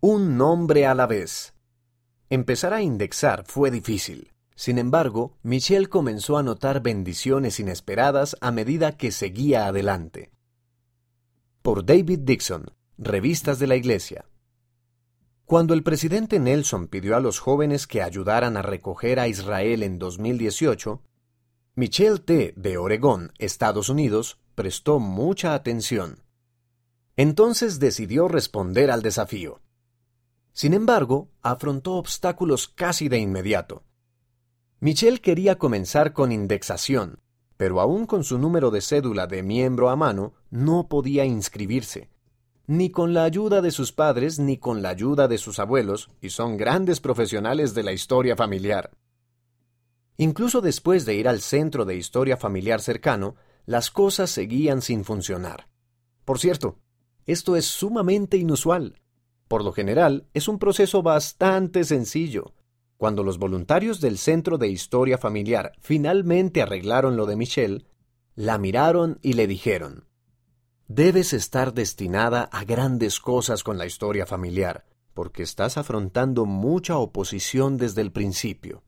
Un nombre a la vez. Empezar a indexar fue difícil. Sin embargo, Michelle comenzó a notar bendiciones inesperadas a medida que seguía adelante. Por David Dixon, Revistas de la Iglesia. Cuando el presidente Nelson pidió a los jóvenes que ayudaran a recoger a Israel en 2018, Michelle T. de Oregón, Estados Unidos, prestó mucha atención. Entonces decidió responder al desafío. Sin embargo, afrontó obstáculos casi de inmediato. Michelle quería comenzar con indexación, pero aún con su número de cédula de miembro a mano, no podía inscribirse. Ni con la ayuda de sus padres ni con la ayuda de sus abuelos, y son grandes profesionales de la historia familiar. Incluso después de ir al centro de historia familiar cercano, las cosas seguían sin funcionar. Por cierto, esto es sumamente inusual. Por lo general, es un proceso bastante sencillo. Cuando los voluntarios del Centro de Historia Familiar finalmente arreglaron lo de Michelle, la miraron y le dijeron, Debes estar destinada a grandes cosas con la historia familiar, porque estás afrontando mucha oposición desde el principio.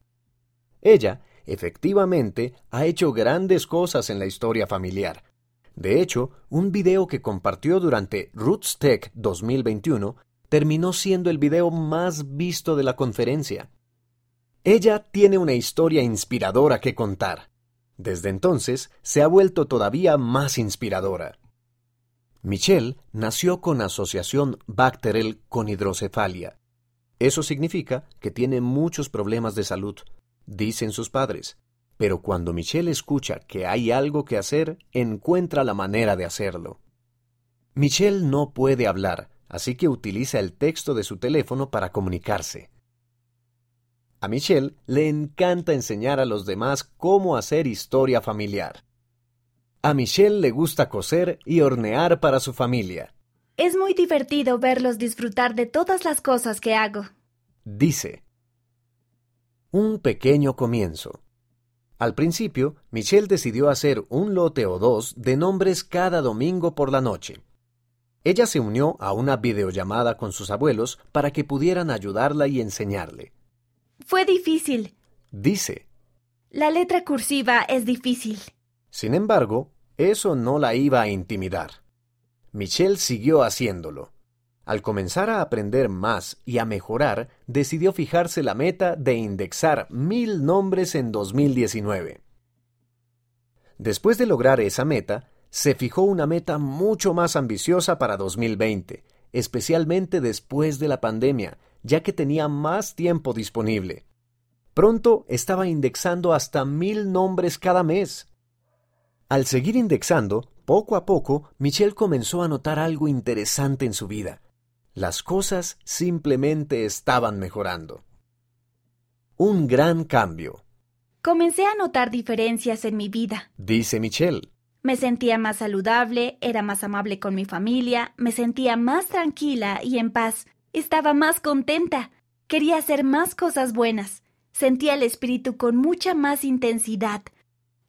Ella, efectivamente, ha hecho grandes cosas en la historia familiar. De hecho, un video que compartió durante Roots Tech 2021 terminó siendo el video más visto de la conferencia. Ella tiene una historia inspiradora que contar. Desde entonces se ha vuelto todavía más inspiradora. Michelle nació con asociación Bacterel con hidrocefalia. Eso significa que tiene muchos problemas de salud, dicen sus padres. Pero cuando Michelle escucha que hay algo que hacer, encuentra la manera de hacerlo. Michelle no puede hablar, así que utiliza el texto de su teléfono para comunicarse. A Michelle le encanta enseñar a los demás cómo hacer historia familiar. A Michelle le gusta coser y hornear para su familia. Es muy divertido verlos disfrutar de todas las cosas que hago. Dice. Un pequeño comienzo. Al principio, Michelle decidió hacer un lote o dos de nombres cada domingo por la noche. Ella se unió a una videollamada con sus abuelos para que pudieran ayudarla y enseñarle. Fue difícil. Dice. La letra cursiva es difícil. Sin embargo, eso no la iba a intimidar. Michelle siguió haciéndolo. Al comenzar a aprender más y a mejorar, decidió fijarse la meta de indexar mil nombres en 2019. Después de lograr esa meta, se fijó una meta mucho más ambiciosa para 2020, especialmente después de la pandemia, ya que tenía más tiempo disponible. Pronto estaba indexando hasta mil nombres cada mes. Al seguir indexando, poco a poco, Michelle comenzó a notar algo interesante en su vida. Las cosas simplemente estaban mejorando. Un gran cambio. Comencé a notar diferencias en mi vida, dice Michelle. Me sentía más saludable, era más amable con mi familia, me sentía más tranquila y en paz, estaba más contenta, quería hacer más cosas buenas, sentía el espíritu con mucha más intensidad.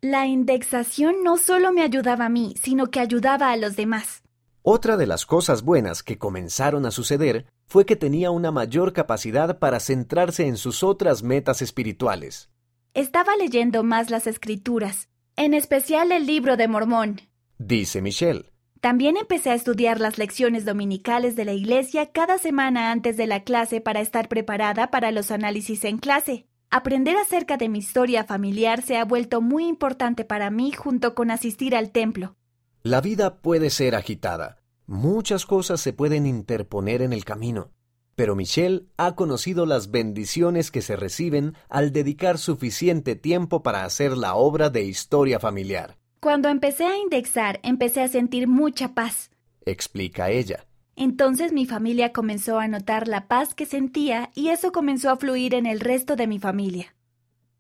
La indexación no solo me ayudaba a mí, sino que ayudaba a los demás. Otra de las cosas buenas que comenzaron a suceder fue que tenía una mayor capacidad para centrarse en sus otras metas espirituales. Estaba leyendo más las escrituras, en especial el libro de Mormón. Dice Michelle. También empecé a estudiar las lecciones dominicales de la iglesia cada semana antes de la clase para estar preparada para los análisis en clase. Aprender acerca de mi historia familiar se ha vuelto muy importante para mí junto con asistir al templo. La vida puede ser agitada. Muchas cosas se pueden interponer en el camino. Pero Michelle ha conocido las bendiciones que se reciben al dedicar suficiente tiempo para hacer la obra de historia familiar. Cuando empecé a indexar, empecé a sentir mucha paz, explica ella. Entonces mi familia comenzó a notar la paz que sentía y eso comenzó a fluir en el resto de mi familia.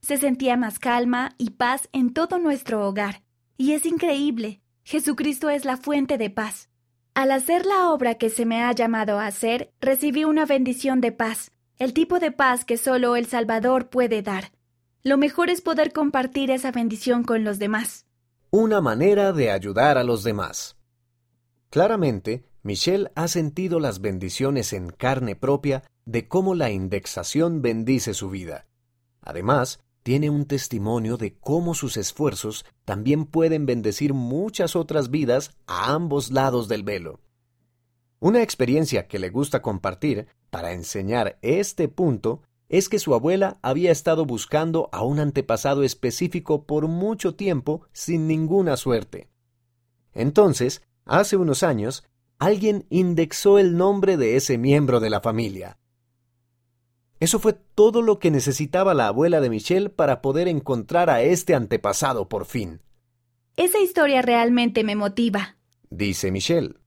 Se sentía más calma y paz en todo nuestro hogar. Y es increíble. Jesucristo es la fuente de paz. Al hacer la obra que se me ha llamado a hacer, recibí una bendición de paz, el tipo de paz que solo el Salvador puede dar. Lo mejor es poder compartir esa bendición con los demás. Una manera de ayudar a los demás. Claramente, Michelle ha sentido las bendiciones en carne propia de cómo la indexación bendice su vida. Además, tiene un testimonio de cómo sus esfuerzos también pueden bendecir muchas otras vidas a ambos lados del velo. Una experiencia que le gusta compartir para enseñar este punto es que su abuela había estado buscando a un antepasado específico por mucho tiempo sin ninguna suerte. Entonces, hace unos años, alguien indexó el nombre de ese miembro de la familia. Eso fue todo lo que necesitaba la abuela de Michelle para poder encontrar a este antepasado por fin. Esa historia realmente me motiva, dice Michelle.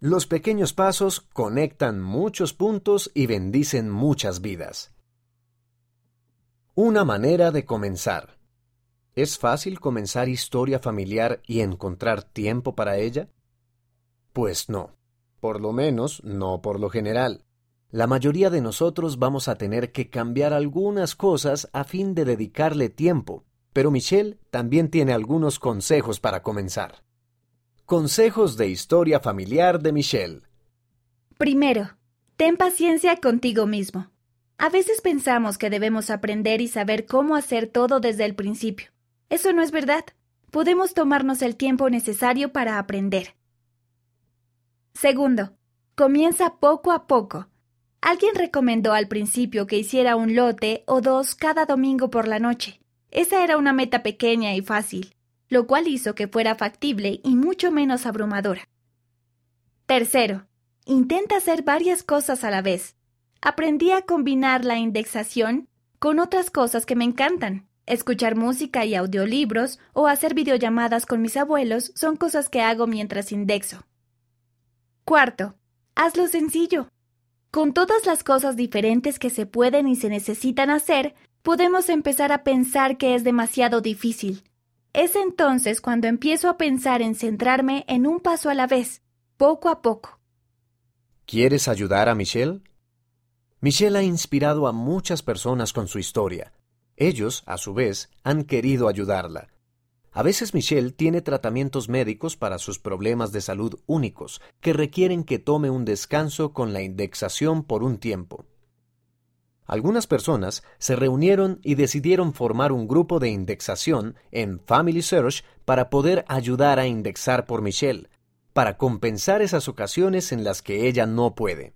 Los pequeños pasos conectan muchos puntos y bendicen muchas vidas. Una manera de comenzar. ¿Es fácil comenzar historia familiar y encontrar tiempo para ella? Pues no, por lo menos no por lo general. La mayoría de nosotros vamos a tener que cambiar algunas cosas a fin de dedicarle tiempo, pero Michelle también tiene algunos consejos para comenzar. Consejos de historia familiar de Michelle. Primero, ten paciencia contigo mismo. A veces pensamos que debemos aprender y saber cómo hacer todo desde el principio. Eso no es verdad. Podemos tomarnos el tiempo necesario para aprender. Segundo, comienza poco a poco. Alguien recomendó al principio que hiciera un lote o dos cada domingo por la noche. Esa era una meta pequeña y fácil, lo cual hizo que fuera factible y mucho menos abrumadora. Tercero, intenta hacer varias cosas a la vez. Aprendí a combinar la indexación con otras cosas que me encantan. Escuchar música y audiolibros o hacer videollamadas con mis abuelos son cosas que hago mientras indexo. Cuarto, hazlo sencillo. Con todas las cosas diferentes que se pueden y se necesitan hacer, podemos empezar a pensar que es demasiado difícil. Es entonces cuando empiezo a pensar en centrarme en un paso a la vez, poco a poco. ¿Quieres ayudar a Michelle? Michelle ha inspirado a muchas personas con su historia. Ellos, a su vez, han querido ayudarla. A veces Michelle tiene tratamientos médicos para sus problemas de salud únicos, que requieren que tome un descanso con la indexación por un tiempo. Algunas personas se reunieron y decidieron formar un grupo de indexación en Family Search para poder ayudar a indexar por Michelle, para compensar esas ocasiones en las que ella no puede.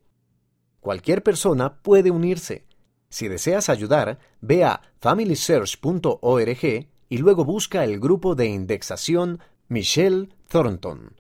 Cualquier persona puede unirse. Si deseas ayudar, ve a familysearch.org y luego busca el grupo de indexación Michelle Thornton.